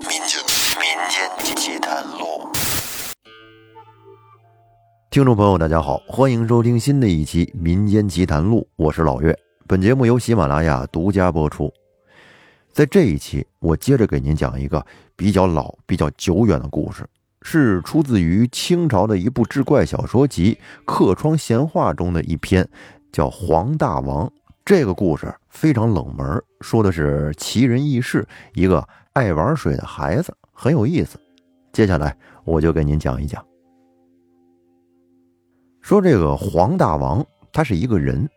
民间民间奇谈录，听众朋友，大家好，欢迎收听新的一期《民间奇谈录》，我是老岳。本节目由喜马拉雅独家播出。在这一期，我接着给您讲一个比较老、比较久远的故事，是出自于清朝的一部志怪小说集《客窗闲话》中的一篇，叫《黄大王》。这个故事非常冷门，说的是奇人异事，一个爱玩水的孩子，很有意思。接下来我就给您讲一讲。说这个黄大王，他是一个人，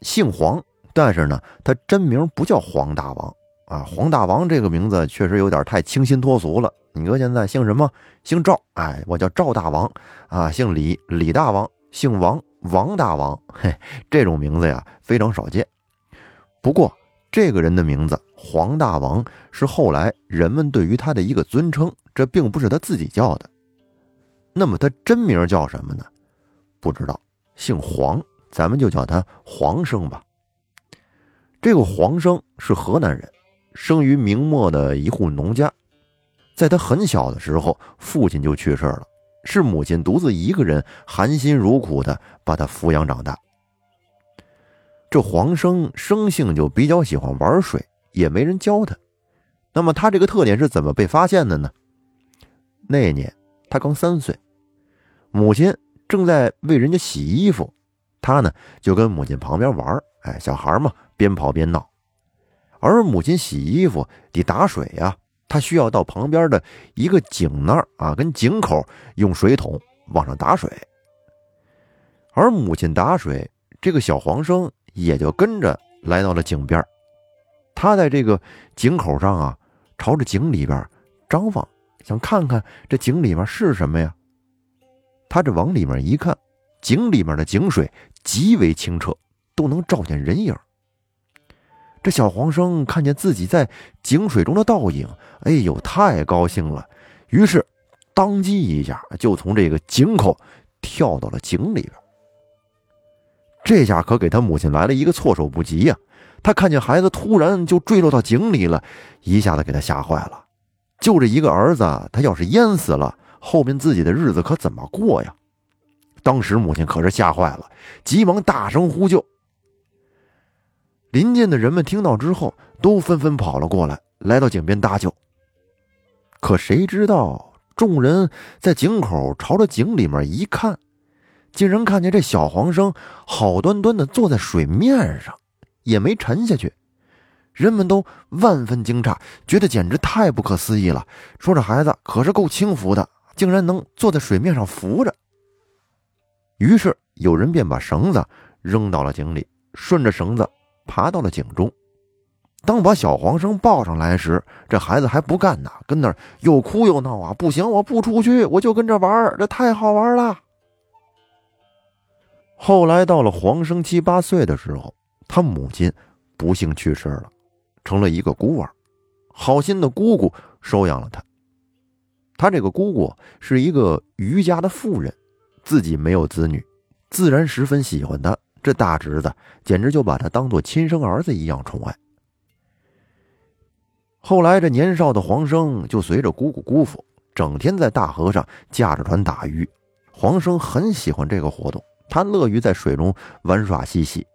姓黄，但是呢，他真名不叫黄大王啊。黄大王这个名字确实有点太清新脱俗了。你哥现在姓什么？姓赵，哎，我叫赵大王啊。姓李，李大王；姓王，王大王。嘿，这种名字呀，非常少见。不过，这个人的名字黄大王是后来人们对于他的一个尊称，这并不是他自己叫的。那么他真名叫什么呢？不知道，姓黄，咱们就叫他黄生吧。这个黄生是河南人，生于明末的一户农家。在他很小的时候，父亲就去世了，是母亲独自一个人含辛茹苦的把他抚养长大。这黄生生性就比较喜欢玩水，也没人教他。那么他这个特点是怎么被发现的呢？那年他刚三岁，母亲正在为人家洗衣服，他呢就跟母亲旁边玩。哎，小孩嘛，边跑边闹。而母亲洗衣服得打水呀，他需要到旁边的一个井那儿啊，跟井口用水桶往上打水。而母亲打水，这个小黄生。也就跟着来到了井边他在这个井口上啊，朝着井里边张望，想看看这井里面是什么呀。他这往里面一看，井里面的井水极为清澈，都能照见人影。这小黄生看见自己在井水中的倒影，哎呦，太高兴了，于是当即一下就从这个井口跳到了井里边。这下可给他母亲来了一个措手不及呀！他看见孩子突然就坠落到井里了，一下子给他吓坏了。就这一个儿子，他要是淹死了，后面自己的日子可怎么过呀？当时母亲可是吓坏了，急忙大声呼救。邻近的人们听到之后，都纷纷跑了过来，来到井边搭救。可谁知道，众人在井口朝着井里面一看。竟然看见这小黄生好端端的坐在水面上，也没沉下去。人们都万分惊诧，觉得简直太不可思议了。说这孩子可是够轻浮的，竟然能坐在水面上浮着。于是有人便把绳子扔到了井里，顺着绳子爬到了井中。当把小黄生抱上来时，这孩子还不干呢，跟那儿又哭又闹啊！不行，我不出去，我就跟这玩这太好玩了。后来到了黄生七八岁的时候，他母亲不幸去世了，成了一个孤儿。好心的姑姑收养了他。他这个姑姑是一个渔家的妇人，自己没有子女，自然十分喜欢他。这大侄子简直就把他当做亲生儿子一样宠爱。后来这年少的黄生就随着姑姑姑父，整天在大河上驾着船打鱼。黄生很喜欢这个活动。他乐于在水中玩耍嬉戏，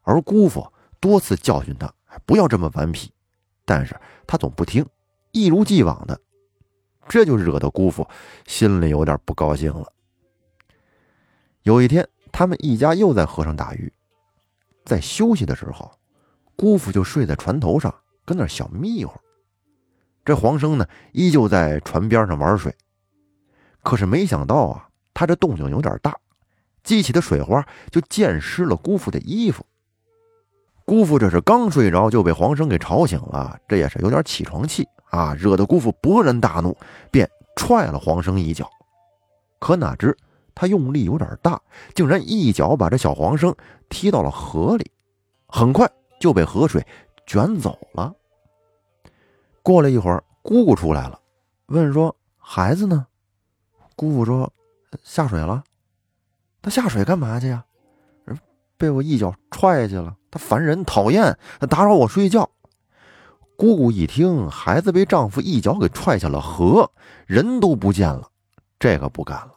而姑父多次教训他不要这么顽皮，但是他总不听，一如既往的，这就惹得姑父心里有点不高兴了。有一天，他们一家又在河上打鱼，在休息的时候，姑父就睡在船头上，跟那小眯一会儿。这黄生呢，依旧在船边上玩水，可是没想到啊，他这动静有点大。激起的水花就溅湿了姑父的衣服。姑父这是刚睡着就被黄生给吵醒了，这也是有点起床气啊，惹得姑父勃然大怒，便踹了黄生一脚。可哪知他用力有点大，竟然一脚把这小黄生踢到了河里，很快就被河水卷走了。过了一会儿，姑姑出来了，问说：“孩子呢？”姑父说：“下水了。”他下水干嘛去呀？被我一脚踹下去了。他烦人，讨厌，他打扰我睡觉。姑姑一听孩子被丈夫一脚给踹下了河，人都不见了，这个不干了，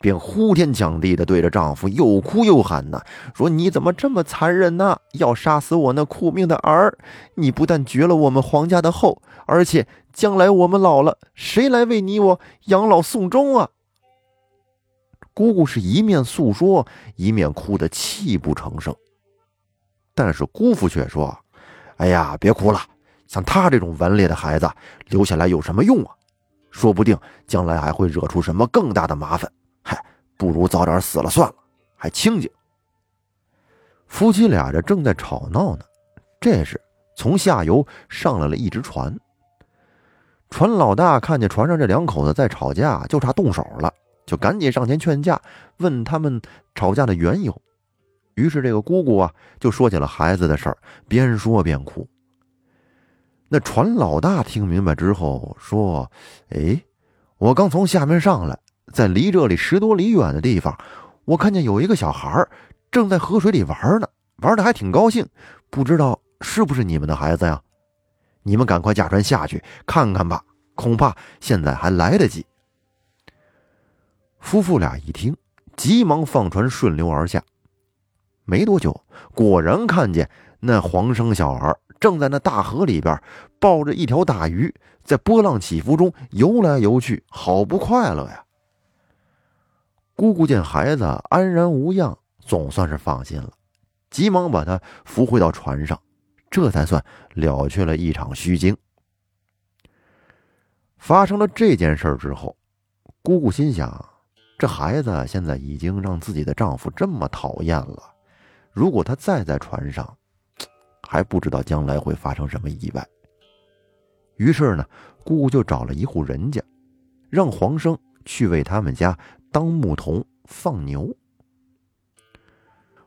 便呼天抢地的对着丈夫又哭又喊呐，说：“你怎么这么残忍呢？要杀死我那苦命的儿！你不但绝了我们皇家的后，而且将来我们老了，谁来为你我养老送终啊？”姑姑是一面诉说，一面哭得泣不成声。但是姑父却说：“哎呀，别哭了。”像他这种顽劣的孩子留下来有什么用啊？说不定将来还会惹出什么更大的麻烦。嗨，不如早点死了算了，还清静。夫妻俩这正在吵闹呢，这时从下游上来了一只船。船老大看见船上这两口子在吵架，就差动手了，就赶紧上前劝架，问他们吵架的缘由。于是这个姑姑啊，就说起了孩子的事儿，边说边哭。那船老大听明白之后说：“哎，我刚从下面上来，在离这里十多里远的地方，我看见有一个小孩正在河水里玩呢，玩的还挺高兴，不知道是不是你们的孩子呀？你们赶快驾船下去看看吧，恐怕现在还来得及。”夫妇俩一听，急忙放船顺流而下，没多久，果然看见那黄生小儿。正在那大河里边抱着一条大鱼，在波浪起伏中游来游去，好不快乐呀！姑姑见孩子安然无恙，总算是放心了，急忙把他扶回到船上，这才算了却了一场虚惊。发生了这件事之后，姑姑心想：这孩子现在已经让自己的丈夫这么讨厌了，如果他再在船上……还不知道将来会发生什么意外。于是呢，姑姑就找了一户人家，让黄生去为他们家当牧童放牛。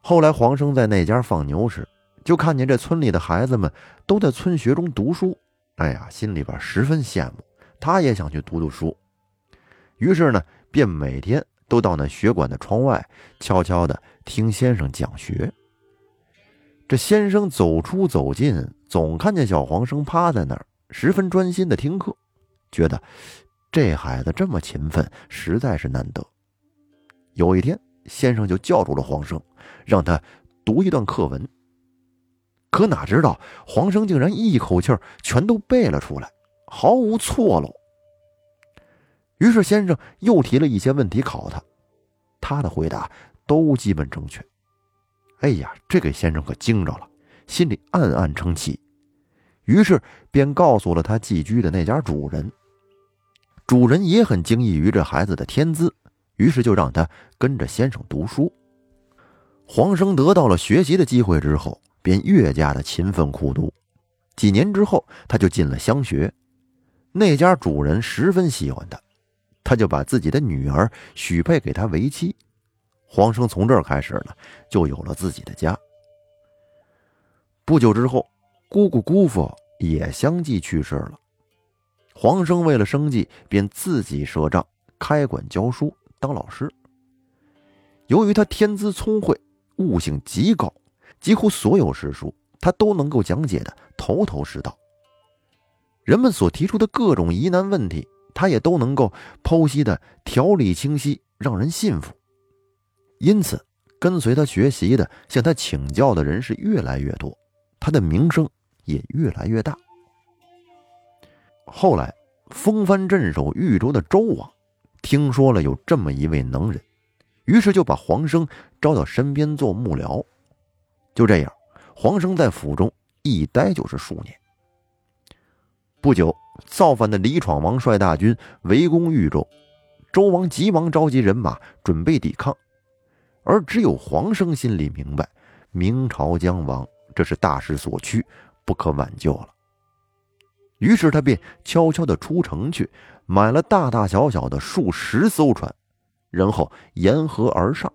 后来，黄生在那家放牛时，就看见这村里的孩子们都在村学中读书，哎呀，心里边十分羡慕，他也想去读读书。于是呢，便每天都到那学馆的窗外，悄悄的听先生讲学。这先生走出走进，总看见小黄生趴在那儿，十分专心的听课，觉得这孩子这么勤奋，实在是难得。有一天，先生就叫住了黄生，让他读一段课文。可哪知道，黄生竟然一口气全都背了出来，毫无错漏。于是先生又提了一些问题考他，他的回答都基本正确。哎呀，这给先生可惊着了，心里暗暗称奇，于是便告诉了他寄居的那家主人。主人也很惊异于这孩子的天资，于是就让他跟着先生读书。黄生得到了学习的机会之后，便越加的勤奋苦读。几年之后，他就进了乡学，那家主人十分喜欢他，他就把自己的女儿许配给他为妻。黄生从这儿开始呢，就有了自己的家。不久之后，姑姑姑父也相继去世了。黄生为了生计，便自己设账开馆教书，当老师。由于他天资聪慧，悟性极高，几乎所有诗书他都能够讲解的头头是道。人们所提出的各种疑难问题，他也都能够剖析的条理清晰，让人信服。因此，跟随他学习的、向他请教的人是越来越多，他的名声也越来越大。后来，风帆镇守豫州的周王听说了有这么一位能人，于是就把黄生招到身边做幕僚。就这样，黄生在府中一待就是数年。不久，造反的李闯王率大军围攻豫州，周王急忙召集人马，准备抵抗。而只有黄生心里明白，明朝将亡，这是大势所趋，不可挽救了。于是他便悄悄地出城去，买了大大小小的数十艘船，然后沿河而上。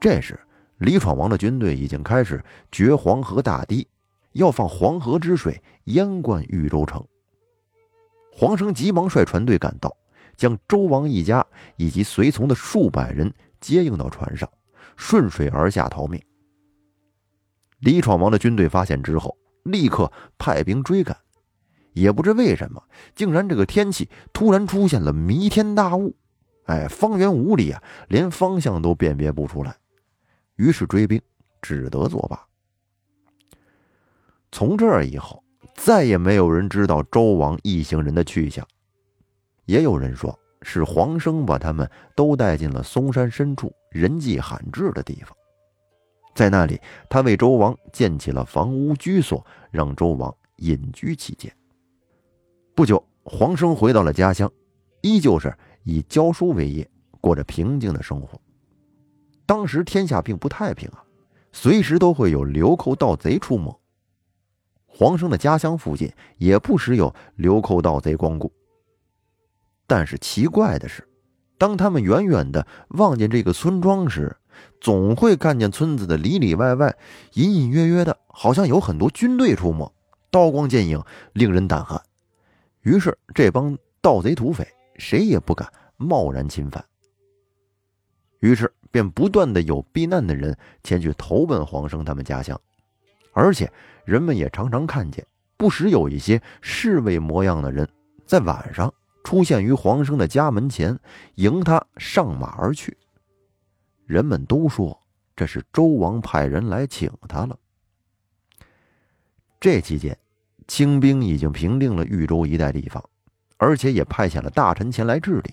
这时，李闯王的军队已经开始掘黄河大堤，要放黄河之水淹灌豫州城。黄生急忙率船队赶到，将周王一家以及随从的数百人。接应到船上，顺水而下逃命。李闯王的军队发现之后，立刻派兵追赶。也不知为什么，竟然这个天气突然出现了弥天大雾，哎，方圆五里啊，连方向都辨别不出来。于是追兵只得作罢。从这儿以后，再也没有人知道周王一行人的去向。也有人说是黄生把他们都带进了嵩山深处人迹罕至的地方，在那里，他为周王建起了房屋居所，让周王隐居其间。不久，黄生回到了家乡，依旧是以教书为业，过着平静的生活。当时天下并不太平啊，随时都会有流寇盗贼出没。黄生的家乡附近也不时有流寇盗贼光顾。但是奇怪的是，当他们远远的望见这个村庄时，总会看见村子的里里外外、隐隐约约的，好像有很多军队出没，刀光剑影，令人胆寒。于是，这帮盗贼土匪谁也不敢贸然侵犯。于是，便不断的有避难的人前去投奔黄生他们家乡，而且人们也常常看见，不时有一些侍卫模样的人在晚上。出现于黄生的家门前，迎他上马而去。人们都说这是周王派人来请他了。这期间，清兵已经平定了豫州一带地方，而且也派遣了大臣前来治理。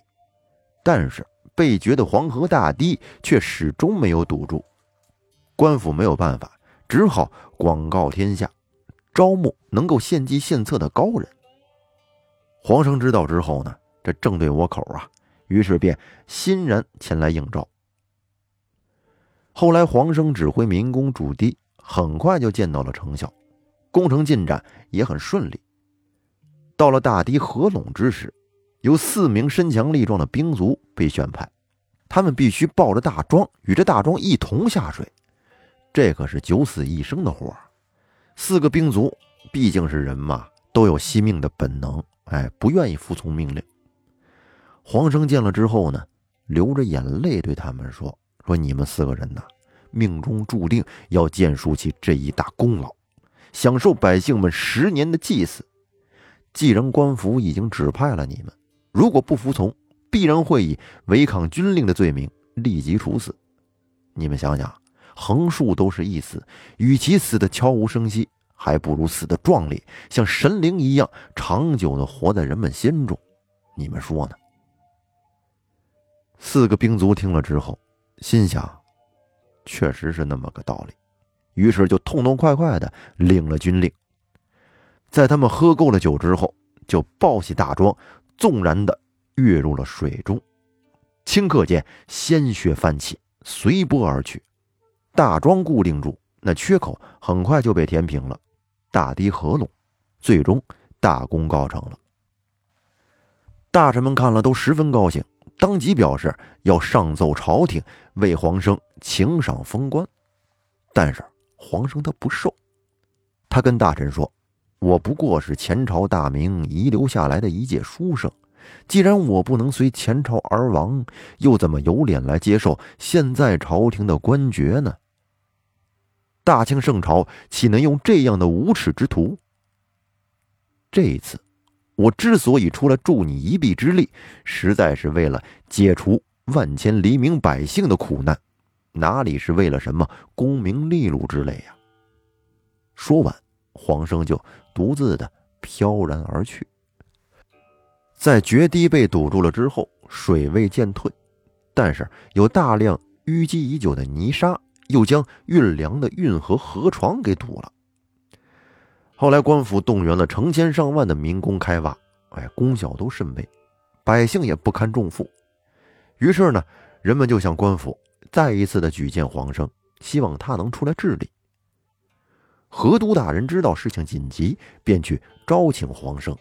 但是被决的黄河大堤却始终没有堵住，官府没有办法，只好广告天下，招募能够献计献策的高人。黄生知道之后呢，这正对我口啊，于是便欣然前来应召。后来黄生指挥民工筑堤，很快就见到了成效，工程进展也很顺利。到了大堤合拢之时，有四名身强力壮的兵卒被选派，他们必须抱着大桩与这大桩一同下水，这可是九死一生的活四个兵卒毕竟是人嘛，都有惜命的本能。哎，不愿意服从命令。黄生见了之后呢，流着眼泪对他们说：“说你们四个人呐，命中注定要建树起这一大功劳，享受百姓们十年的祭祀。既然官府已经指派了你们，如果不服从，必然会以违抗军令的罪名立即处死。你们想想，横竖都是一死，与其死的悄无声息。”还不如死的壮烈，像神灵一样长久的活在人们心中。你们说呢？四个兵卒听了之后，心想，确实是那么个道理，于是就痛痛快快的领了军令。在他们喝够了酒之后，就抱起大庄，纵然的跃入了水中。顷刻间，鲜血泛起，随波而去。大桩固定住，那缺口很快就被填平了。大堤合拢，最终大功告成了。大臣们看了都十分高兴，当即表示要上奏朝廷，为黄生请赏封官。但是黄生他不受，他跟大臣说：“我不过是前朝大明遗留下来的一介书生，既然我不能随前朝而亡，又怎么有脸来接受现在朝廷的官爵呢？”大清圣朝岂能用这样的无耻之徒？这一次，我之所以出来助你一臂之力，实在是为了解除万千黎民百姓的苦难，哪里是为了什么功名利禄之类呀？说完，黄生就独自的飘然而去。在决堤被堵住了之后，水位渐退，但是有大量淤积已久的泥沙。又将运粮的运河河床给堵了。后来官府动员了成千上万的民工开挖，哎，功效都甚微，百姓也不堪重负。于是呢，人们就向官府再一次的举荐黄生，希望他能出来治理。河都大人知道事情紧急，便去招请黄生，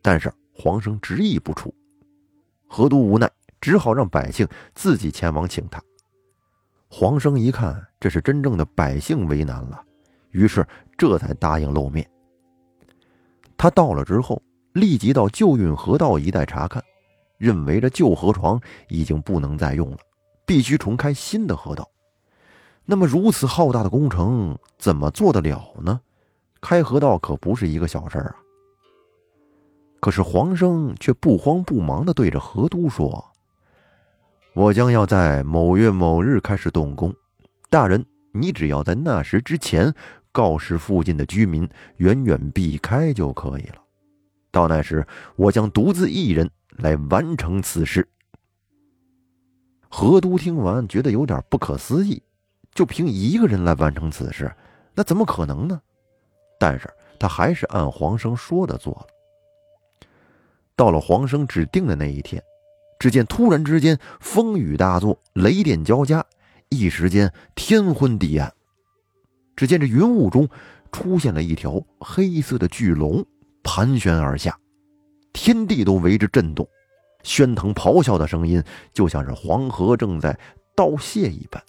但是黄生执意不出。河都无奈，只好让百姓自己前往请他。黄生一看，这是真正的百姓为难了，于是这才答应露面。他到了之后，立即到旧运河道一带查看，认为这旧河床已经不能再用了，必须重开新的河道。那么如此浩大的工程，怎么做得了呢？开河道可不是一个小事儿啊。可是黄生却不慌不忙地对着河都说：“我将要在某月某日开始动工，大人，你只要在那时之前告示附近的居民，远远避开就可以了。到那时，我将独自一人来完成此事。”河都听完，觉得有点不可思议，就凭一个人来完成此事，那怎么可能呢？但是他还是按黄生说的做了。到了黄生指定的那一天，只见突然之间风雨大作，雷电交加，一时间天昏地暗。只见这云雾中出现了一条黑色的巨龙，盘旋而下，天地都为之震动，喧腾咆哮的声音就像是黄河正在倒泻一般，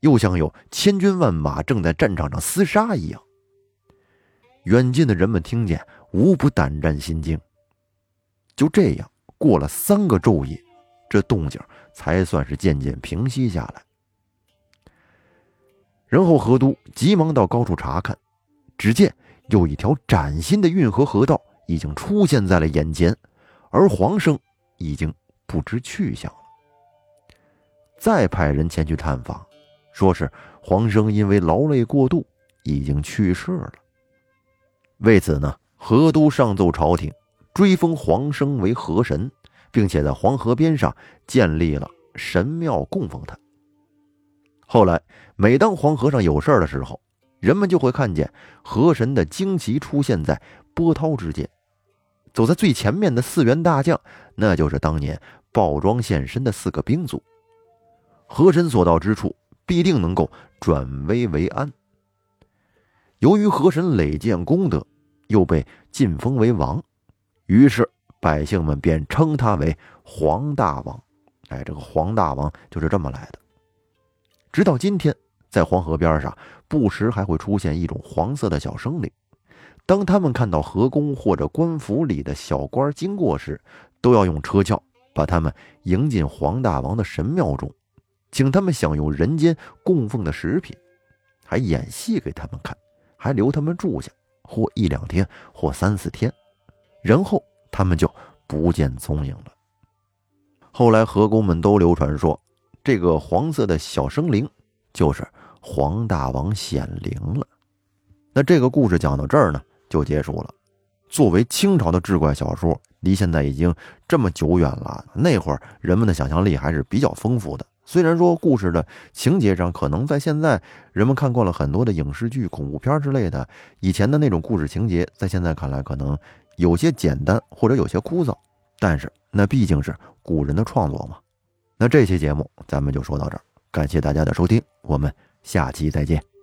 又像有千军万马正在战场上厮杀一样。远近的人们听见，无不胆战心惊。就这样过了三个昼夜，这动静才算是渐渐平息下来。然后河都急忙到高处查看，只见有一条崭新的运河河道已经出现在了眼前，而黄生已经不知去向了。再派人前去探访，说是黄生因为劳累过度已经去世了。为此呢，河都上奏朝廷。追封黄生为河神，并且在黄河边上建立了神庙供奉他。后来，每当黄河上有事儿的时候，人们就会看见河神的旌旗出现在波涛之间。走在最前面的四员大将，那就是当年鲍庄现身的四个兵卒。河神所到之处，必定能够转危为安。由于河神累建功德，又被晋封为王。于是百姓们便称他为黄大王，哎，这个黄大王就是这么来的。直到今天，在黄河边上，不时还会出现一种黄色的小生灵。当他们看到河宫或者官府里的小官经过时，都要用车轿把他们迎进黄大王的神庙中，请他们享用人间供奉的食品，还演戏给他们看，还留他们住下，或一两天，或三四天。然后他们就不见踪影了。后来河工们都流传说，这个黄色的小生灵就是黄大王显灵了。那这个故事讲到这儿呢，就结束了。作为清朝的志怪小说，离现在已经这么久远了。那会儿人们的想象力还是比较丰富的。虽然说故事的情节上可能在现在人们看过了很多的影视剧、恐怖片之类的，以前的那种故事情节，在现在看来可能。有些简单或者有些枯燥，但是那毕竟是古人的创作嘛。那这期节目咱们就说到这儿，感谢大家的收听，我们下期再见。